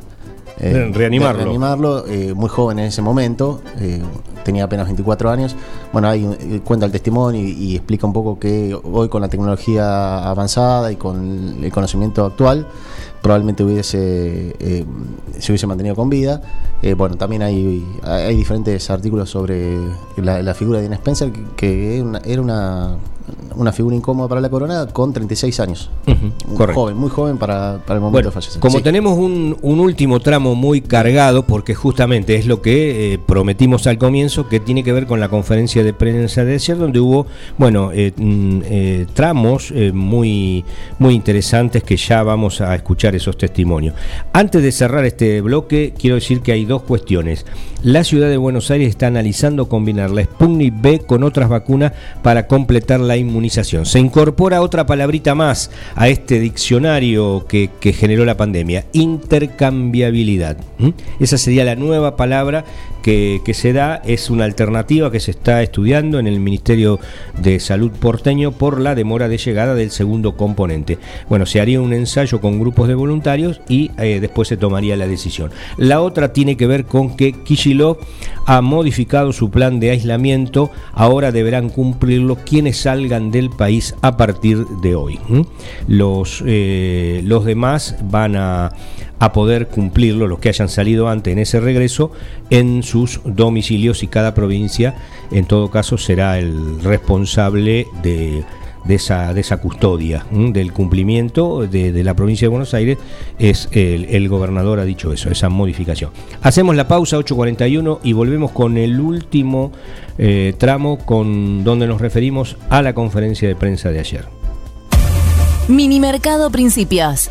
eh, reanimarlo. reanimarlo, eh, muy joven en ese momento, eh, tenía apenas 24 años. Bueno, ahí cuenta el testimonio y, y explica un poco que hoy con la tecnología avanzada y con el conocimiento actual, probablemente hubiese se hubiese mantenido con vida. Bueno, también hay, hay diferentes artículos sobre la, la figura de Diana Spencer, que, que era una- era una, una figura incómoda para la corona con 36 años. Un correcto. Joven, muy joven para, para el momento Bueno, de fallecer. como Sí. tenemos un, un último tramo muy cargado, porque justamente es lo que eh, prometimos al comienzo, que tiene que ver con la conferencia de prensa de ayer, donde hubo, bueno, eh, mm, eh, tramos muy, muy interesantes que ya vamos a escuchar esos testimonios. Antes de cerrar este bloque, quiero decir que hay dos cuestiones. La ciudad de Buenos Aires está analizando combinar la Sputnik B con otras vacunas para completar la inmunización. Se incorpora otra palabrita más a este diccionario que, generó la pandemia, intercambiabilidad. ¿m? Esa sería la nueva palabra que, se da, es una alternativa que se está estudiando en el Ministerio de Salud porteño por la demora de llegada del segundo componente. Bueno, se haría un ensayo con grupos de voluntarios y eh, después se tomaría la decisión. La otra tiene que ver con que Kishilov ha modificado su plan de aislamiento, ahora deberán cumplirlo quienes salgan del país a partir de hoy. Los, eh, los demás van a, a poder cumplirlo, los que hayan salido antes en ese regreso, en sus domicilios y cada provincia, en todo caso, será el responsable de, de esa, de esa custodia, del cumplimiento de, la provincia de Buenos Aires, es el, el gobernador ha dicho eso, esa modificación. Hacemos la pausa 8.41 y volvemos con el último eh, tramo con donde nos referimos a la conferencia de prensa de ayer. Minimercado Principios.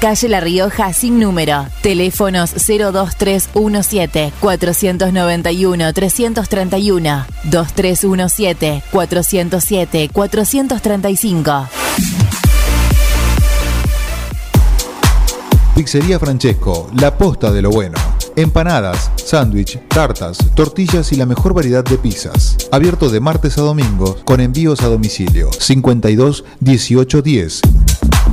Calle La Rioja sin número. Teléfonos 02317 491 331 2317 407 435. Pizzería Francesco, la posta de lo bueno. Empanadas, sándwich, tartas, tortillas y la mejor variedad de pizzas. Abierto de martes a domingo con envíos a domicilio. 52 18 10.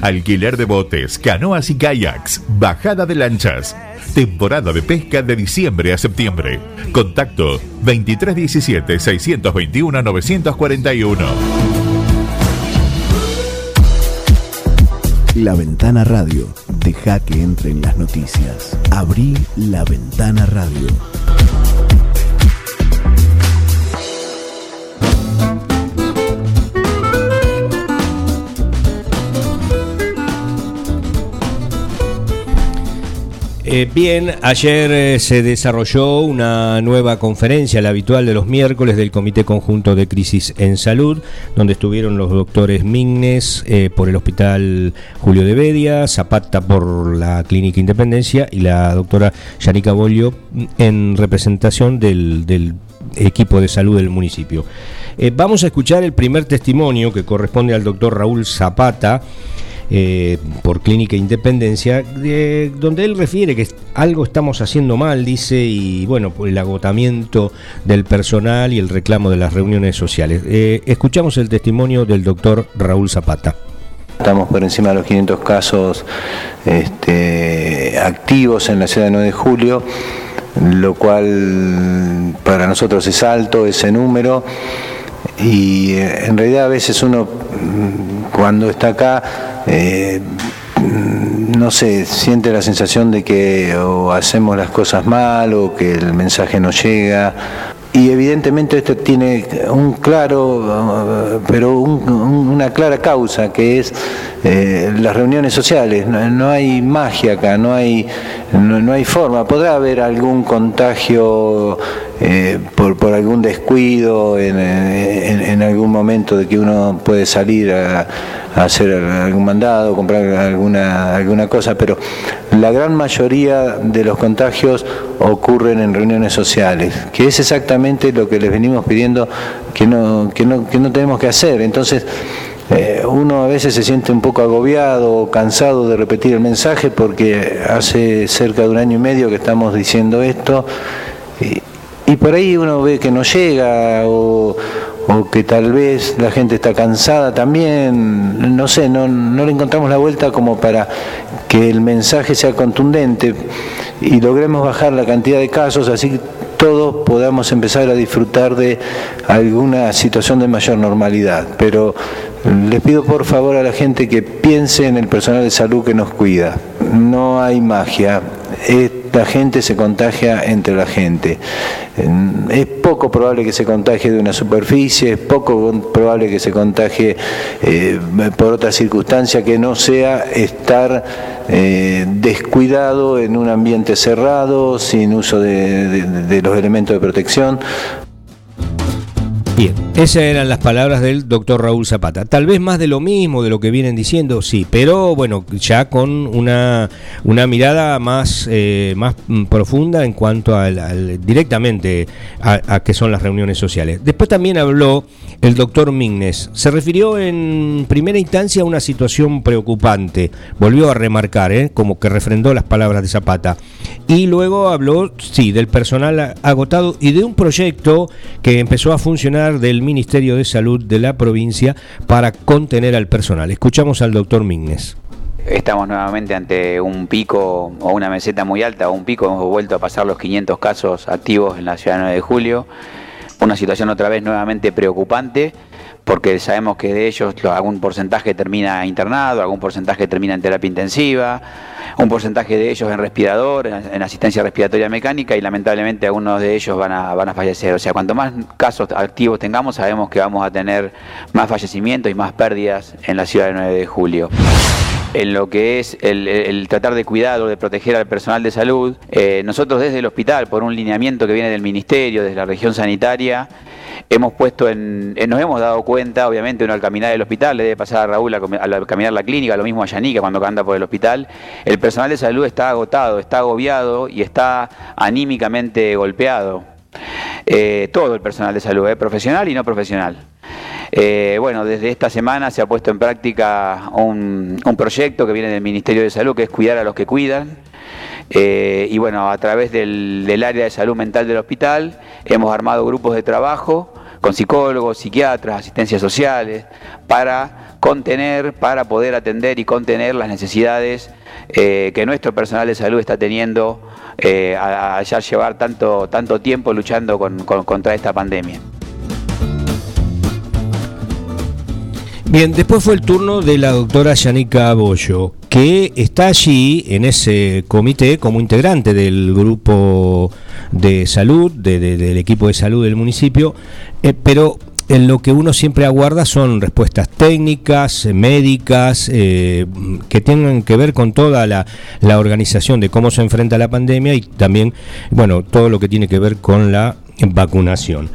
Alquiler de botes, canoas y kayaks, bajada de lanchas. Temporada de pesca de diciembre a septiembre. Contacto 2317-621-941. La Ventana Radio. Deja que entren las noticias. Abrí la Ventana Radio. Eh, bien, ayer eh, se desarrolló una nueva conferencia, la habitual de los miércoles del Comité Conjunto de Crisis en Salud, donde estuvieron los doctores Mignes eh, por el Hospital Julio de Bedia, Zapata por la Clínica Independencia y la doctora Yanica Bolio en representación del, del equipo de salud del municipio. vamos a escuchar el primer testimonio que corresponde al doctor Raúl Zapata. Eh, por Clínica Independencia, donde él refiere que algo estamos haciendo mal, dice, y bueno, el agotamiento del personal y el reclamo de las reuniones sociales. Eh, escuchamos el testimonio del doctor Raúl Zapata. Estamos por encima de los 500 casos este, activos en la ciudad de 9 de julio, lo cual para nosotros es alto ese número y eh, en realidad a veces uno mm, cuando está acá eh, no sé, siente la sensación de que o hacemos las cosas mal o que el mensaje no llega. Y evidentemente esto tiene un claro, pero una clara causa, que es eh, las reuniones sociales. No, hay magia acá, no hay, no, hay forma. Podrá haber algún contagio eh, por, por, algún descuido en, en, algún momento de que uno puede salir a, hacer algún mandado, comprar alguna, alguna cosa, pero la gran mayoría de los contagios ocurren en reuniones sociales, que es exactamente lo que les venimos pidiendo que no, que no, que no tenemos que hacer. Entonces, eh, uno a veces se siente un poco agobiado o cansado de repetir el mensaje porque hace cerca de un año y medio que estamos diciendo esto y, y por ahí uno ve que no llega o, o que tal vez la gente está cansada también, no sé, no, no le encontramos la vuelta como para que el mensaje sea contundente y logremos bajar la cantidad de casos, así todos podamos empezar a disfrutar de alguna situación de mayor normalidad. Pero les pido por favor a la gente que piense en el personal de salud que nos cuida. No hay magia. Esta gente se contagia entre la gente. Es poco probable que se contagie de una superficie, es poco probable que se contagie eh, por otra circunstancia que no sea estar eh, descuidado en un ambiente cerrado, sin uso de los elementos de protección. Bien, esas eran las palabras del doctor Raúl Zapata. Tal vez más de lo mismo, de lo que vienen diciendo, sí, pero bueno, ya con una, una mirada más, eh, más profunda en cuanto al, directamente a, a qué son las reuniones sociales. Después también habló el doctor Mignes. Se refirió en primera instancia a una situación preocupante, volvió a remarcar, ¿eh? como que refrendó las palabras de Zapata. Y luego habló, sí, del personal agotado y de un proyecto que empezó a funcionar del Ministerio de Salud de la provincia para contener al personal. Escuchamos al doctor Mignes. Estamos nuevamente ante un pico o una meseta muy alta, o un pico, hemos vuelto a pasar los 500 casos activos en la ciudad 9 de julio una situación otra vez nuevamente preocupante porque sabemos que de ellos algún porcentaje termina internado, algún porcentaje termina en terapia intensiva, un porcentaje de ellos en respirador, en, asistencia respiratoria mecánica y lamentablemente algunos de ellos van a, van a fallecer. O sea, cuanto más casos activos tengamos, sabemos que vamos a tener más fallecimientos y más pérdidas en la ciudad de 9 de julio en lo que es el, tratar de cuidar o de proteger al personal de salud. Eh, nosotros desde el hospital, por un lineamiento que viene del Ministerio, desde la región sanitaria, hemos puesto en, nos hemos dado cuenta, obviamente uno al caminar el hospital, le debe pasar a Raúl al caminar la clínica, lo mismo a Yanica cuando anda por el hospital, el personal de salud está agotado, está agobiado y está anímicamente golpeado. Eh, todo el personal de salud, eh, profesional y no profesional. Eh, bueno, desde esta semana se ha puesto en práctica un, proyecto que viene del Ministerio de Salud, que es cuidar a los que cuidan. Eh, y bueno, a través del, área de salud mental del hospital hemos armado grupos de trabajo con psicólogos, psiquiatras, asistencias sociales, para contener, para poder atender y contener las necesidades eh, que nuestro personal de salud está teniendo a, ya llevar tanto, tanto tiempo luchando contra esta pandemia. Bien, después fue el turno de la doctora Yanica Bollo, que está allí en ese comité como integrante del grupo de salud, del equipo de salud del municipio, eh, pero en lo que uno siempre aguarda son respuestas técnicas, médicas, eh, que tengan que ver con toda la, la, organización de cómo se enfrenta la pandemia y también, bueno, todo lo que tiene que ver con la vacunación.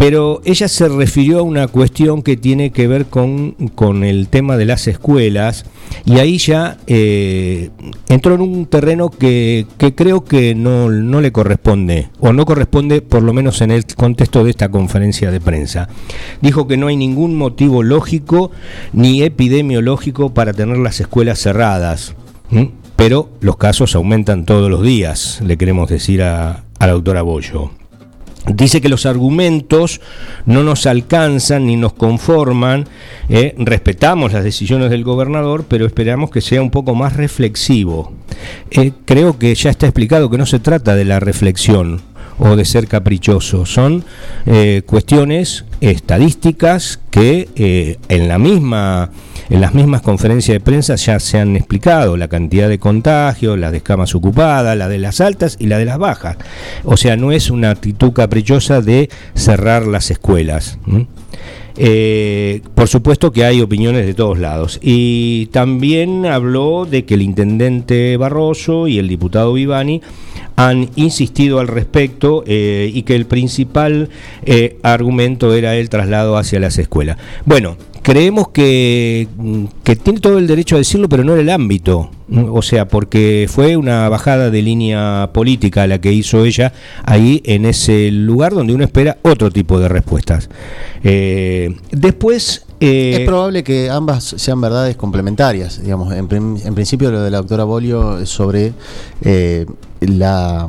Pero ella se refirió a una cuestión que tiene que ver con, con el tema de las escuelas y ahí ya eh, entró en un terreno que, que creo que no, no, le corresponde, o no corresponde por lo menos en el contexto de esta conferencia de prensa. Dijo que no hay ningún motivo lógico ni epidemiológico para tener las escuelas cerradas, pero los casos aumentan todos los días, le queremos decir a, a la doctora Bollo. Dice que los argumentos no nos alcanzan ni nos conforman, eh, respetamos las decisiones del gobernador, pero esperamos que sea un poco más reflexivo. Eh, creo que ya está explicado que no se trata de la reflexión o de ser caprichoso, son eh, cuestiones estadísticas que en la misma en las mismas conferencias de prensa ya se han explicado la cantidad de contagios, la de camas ocupadas, la de las altas y la de las bajas. O sea, no es una actitud caprichosa de cerrar las escuelas. Eh, por supuesto que hay opiniones de todos lados. Y también habló de que el intendente Barroso y el diputado Vivani han insistido al respecto eh, y que el principal eh, argumento era el traslado hacia las escuelas. Bueno, creemos que, que, tiene todo el derecho a decirlo, pero no en el ámbito. O sea, porque fue una bajada de línea política la que hizo ella ahí en ese lugar donde uno espera otro tipo de respuestas. Eh, después... Eh, es probable que ambas sean verdades complementarias. Digamos, en, principio lo de la doctora Bolio sobre eh, la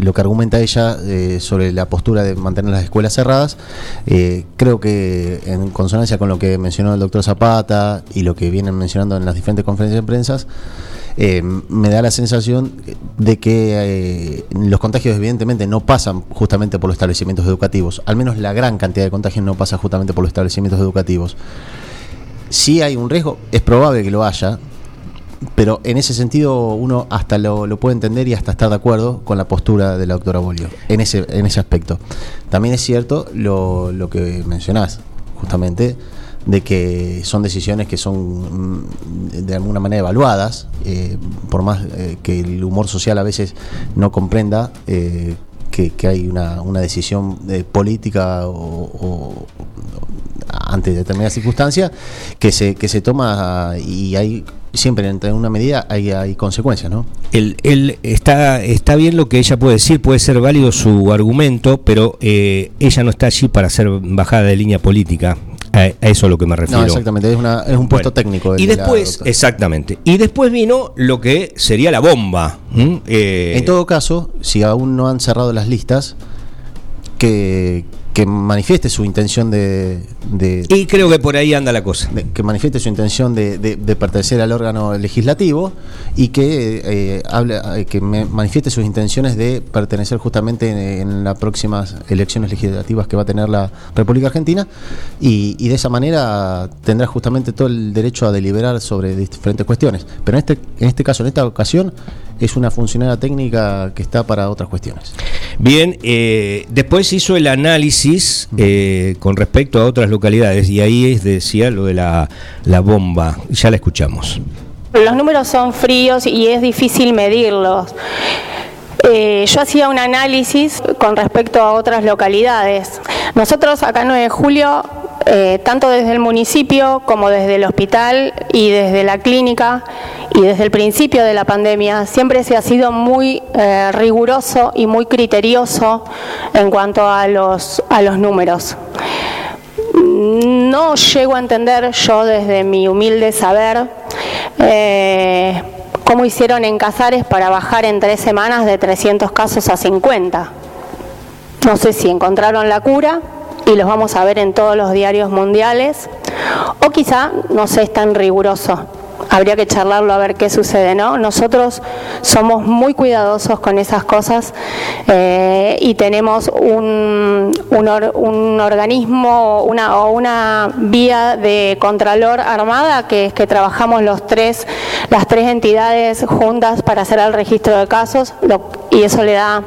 lo que argumenta ella eh, sobre la postura de mantener las escuelas cerradas, eh, creo que en consonancia con lo que mencionó el doctor Zapata y lo que vienen mencionando en las diferentes conferencias de prensa, eh, me da la sensación de que eh, los contagios evidentemente no pasan justamente por los establecimientos educativos, al menos la gran cantidad de contagios no pasa justamente por los establecimientos educativos. Si hay un riesgo, es probable que lo haya, pero en ese sentido uno hasta lo, puede entender y hasta estar de acuerdo con la postura de la doctora Bolio, en ese, en ese aspecto. También es cierto lo, lo que mencionás, justamente, de que son decisiones que son mm, de alguna manera evaluadas, eh, por más eh, que el humor social a veces no comprenda. eh, que, que hay una, una decisión eh, política o, o- ante determinadas circunstancias que se, que se toma y hay siempre entre una medida hay, hay consecuencias, ¿no? El, el- está, está bien lo que ella puede decir, puede ser válido su argumento, pero eh, ella no está allí para ser bajada de línea política. A, eso a lo que me refiero. No, exactamente, es, una, es un puesto Bueno, técnico. Y la después, exactamente. Y después vino lo que sería la bomba. Eh, En todo caso, si aún no han cerrado las listas, que, que manifieste su intención de, de- y creo que por ahí anda la cosa. de- que manifieste su intención de, de- pertenecer al órgano legislativo y que eh, hable, eh, que me- manifieste sus intenciones de pertenecer justamente en, en las próximas elecciones legislativas que va a tener la República Argentina y, y de esa manera tendrá justamente todo el derecho a deliberar sobre diferentes cuestiones. Pero en este, en este caso, en esta ocasión, es una funcionaria técnica que está para otras cuestiones. Bien, eh, después hizo el análisis eh, con respecto a otras localidades y ahí es, decía lo de la, la bomba. Ya la escuchamos. Los números son fríos y es difícil medirlos. Eh, yo hacía un análisis con respecto a otras localidades. Nosotros acá en 9 de julio, eh, tanto desde el municipio como desde el hospital y desde la clínica y desde el principio de la pandemia, siempre se ha sido muy eh, riguroso y muy criterioso en cuanto a los, a los números. No llego a entender yo desde mi humilde saber cómo hicieron en Casares para bajar en tres semanas de 300 casos a 50. No sé si encontraron la cura y los vamos a ver en todos los diarios mundiales o quizá no sé, es tan riguroso. Habría que charlarlo a ver qué sucede, ¿no? Nosotros somos muy cuidadosos con esas cosas eh, y tenemos un, un, un organismo una, o una vía de contralor armada que es que trabajamos los tres, las tres entidades juntas para hacer el registro de casos lo- y eso le da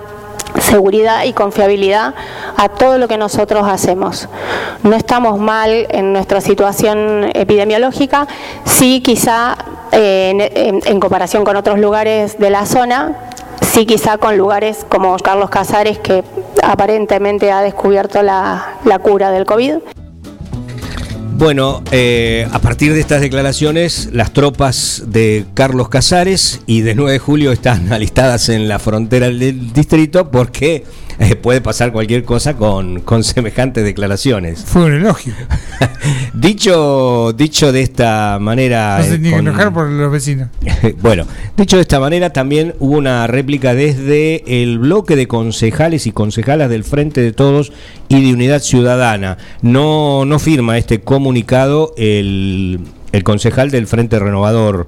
seguridad y confiabilidad a todo lo que nosotros hacemos. No estamos mal en nuestra situación epidemiológica, sí quizá eh, en, comparación con otros lugares de la zona, sí quizá con lugares como Carlos Casares que aparentemente ha descubierto la cura del COVID. Bueno, eh, a partir de estas declaraciones, las tropas de Carlos Casares y de 9 de julio están alistadas en la frontera del distrito porque eh, puede pasar cualquier cosa con, con semejantes declaraciones. Fue un elogio. dicho, dicho de esta manera. No se eh, tiene que enojar por los vecinos. bueno, dicho de esta manera, también hubo una réplica desde el bloque de concejales y concejalas del Frente de Todos y de Unidad Ciudadana. No, no firma este comunicado el, el concejal del Frente Renovador,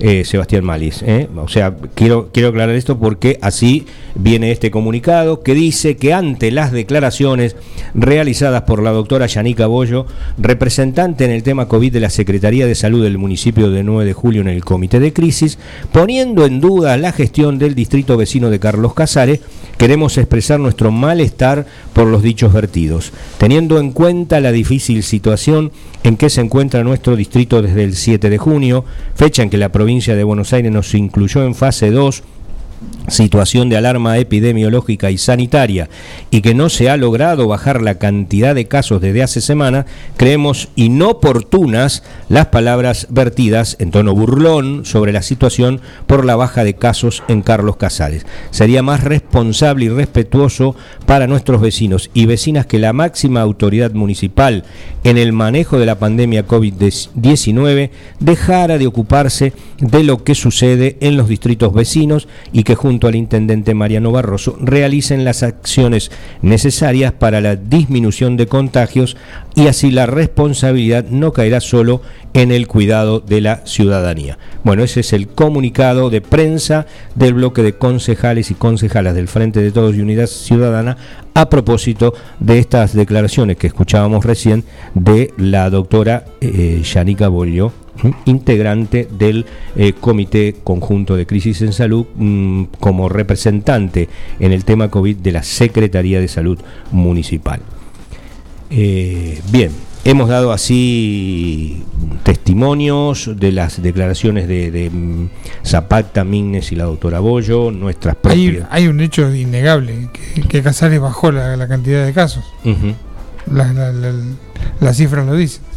eh, Sebastián Malis. ¿eh? O sea, quiero, quiero aclarar esto porque así viene este comunicado que dice que ante las declaraciones realizadas por la doctora Yanica Bollo, representante en el tema COVID de la Secretaría de Salud del municipio de 9 de julio en el Comité de Crisis, poniendo en duda la gestión del distrito vecino de Carlos Casares, queremos expresar nuestro malestar por los dichos vertidos, teniendo en cuenta la difícil situación en que se encuentra nuestro distrito desde el 7 de junio, fecha en que la provincia de Buenos Aires nos incluyó en fase 2 situación de alarma epidemiológica y sanitaria y que no se ha logrado bajar la cantidad de casos desde hace semanas, creemos inoportunas las palabras vertidas en tono burlón sobre la situación por la baja de casos en Carlos Casares. Sería más responsable y respetuoso para nuestros vecinos y vecinas que la máxima autoridad municipal en el manejo de la pandemia COVID-19 dejara de ocuparse de lo que sucede en los distritos vecinos y que junto junto al intendente Mariano Barroso, realicen las acciones necesarias para la disminución de contagios y así la responsabilidad no caerá solo en el cuidado de la ciudadanía. Bueno, ese es el comunicado de prensa del bloque de concejales y concejalas del Frente de Todos y Unidad Ciudadana a propósito de estas declaraciones que escuchábamos recién de la doctora eh, Yanika Bollo, integrante del eh, Comité Conjunto de Crisis en Salud mm, como representante en el tema COVID de la Secretaría de Salud Municipal. Eh, bien, hemos dado así testimonios de las declaraciones de, mm, Zapata, Mignes y la doctora Bollo, nuestras propias. Hay, un hecho innegable, que, Casares bajó la, cantidad de casos. las cifras lo dicen.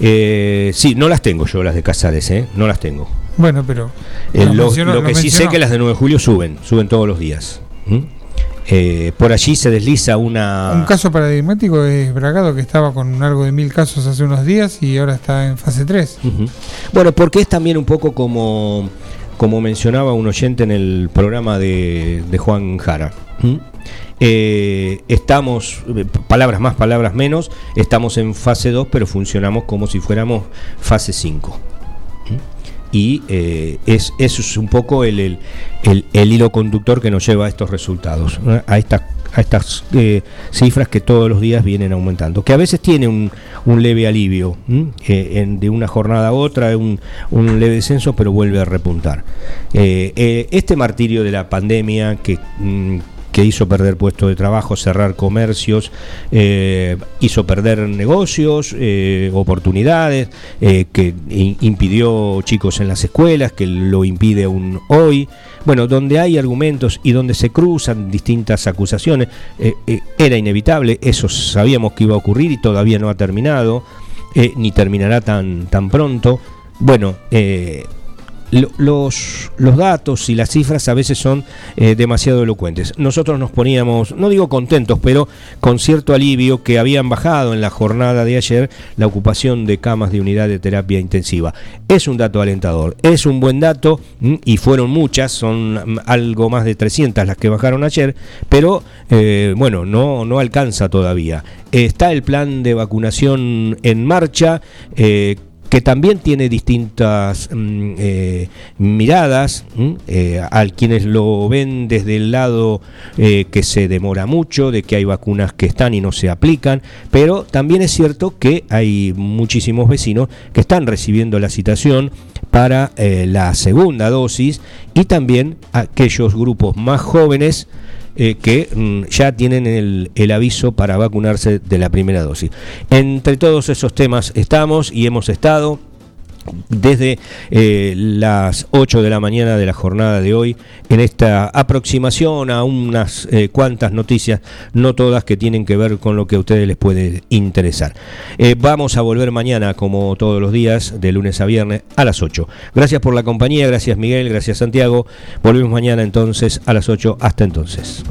Eh, sí, no las tengo yo las de Casares, ¿eh? No las tengo. Bueno, pero... Eh, lo, que sí sé que las de 9 de julio suben, suben todos los días. Eh, por allí se desliza una... Un caso paradigmático es Bragado, que estaba con algo de mil casos hace unos días y ahora está en fase 3. Bueno, porque es también un poco como, como mencionaba un oyente en el programa de, Juan Jara. Eh, estamos, eh, palabras más, palabras menos, estamos en fase 2, pero funcionamos como si fuéramos fase 5. Y eh, es, eso es un poco el, el, hilo conductor que nos lleva a estos resultados, a estas, a estas cifras que todos los días vienen aumentando, que a veces tiene un, un leve alivio, de una jornada a otra, un, un leve descenso, pero vuelve a repuntar. este martirio de la pandemia que mm, hizo perder puestos de trabajo, cerrar comercios, eh, hizo perder negocios, eh, oportunidades, eh, que impidió chicos en las escuelas, que lo impide aún hoy. Bueno, donde hay argumentos y donde se cruzan distintas acusaciones, era inevitable, eso sabíamos que iba a ocurrir y todavía no ha terminado, ni terminará tan, tan pronto. Bueno, los, los datos y las cifras a veces son eh, demasiado elocuentes. Nosotros nos poníamos, no digo contentos, pero con cierto alivio que habían bajado en la jornada de ayer la ocupación de camas de unidad de terapia intensiva. Es un dato alentador, es un buen dato y fueron muchas, son mm, algo más de 300 las que bajaron ayer, pero eh, bueno, no, no alcanza todavía. Está el plan de vacunación en marcha. Eh, que también tiene distintas mm, eh, miradas, eh, al quienes lo ven desde el lado eh, que se demora mucho, de que hay vacunas que están y no se aplican, pero también es cierto que hay muchísimos vecinos que están recibiendo la citación para la segunda dosis y también aquellos grupos más jóvenes eh, que mm, ya tienen el, el, aviso para vacunarse de la primera dosis. Entre todos esos temas estamos y hemos estado desde eh, las 8 de la mañana de la jornada de hoy en esta aproximación a unas eh, cuantas noticias, no todas que tienen que ver con lo que a ustedes les puede interesar. Eh, vamos a volver mañana como todos los días, de lunes a viernes a las 8. Gracias por la compañía, gracias Miguel, gracias Santiago. Volvemos mañana entonces a las 8. Hasta entonces.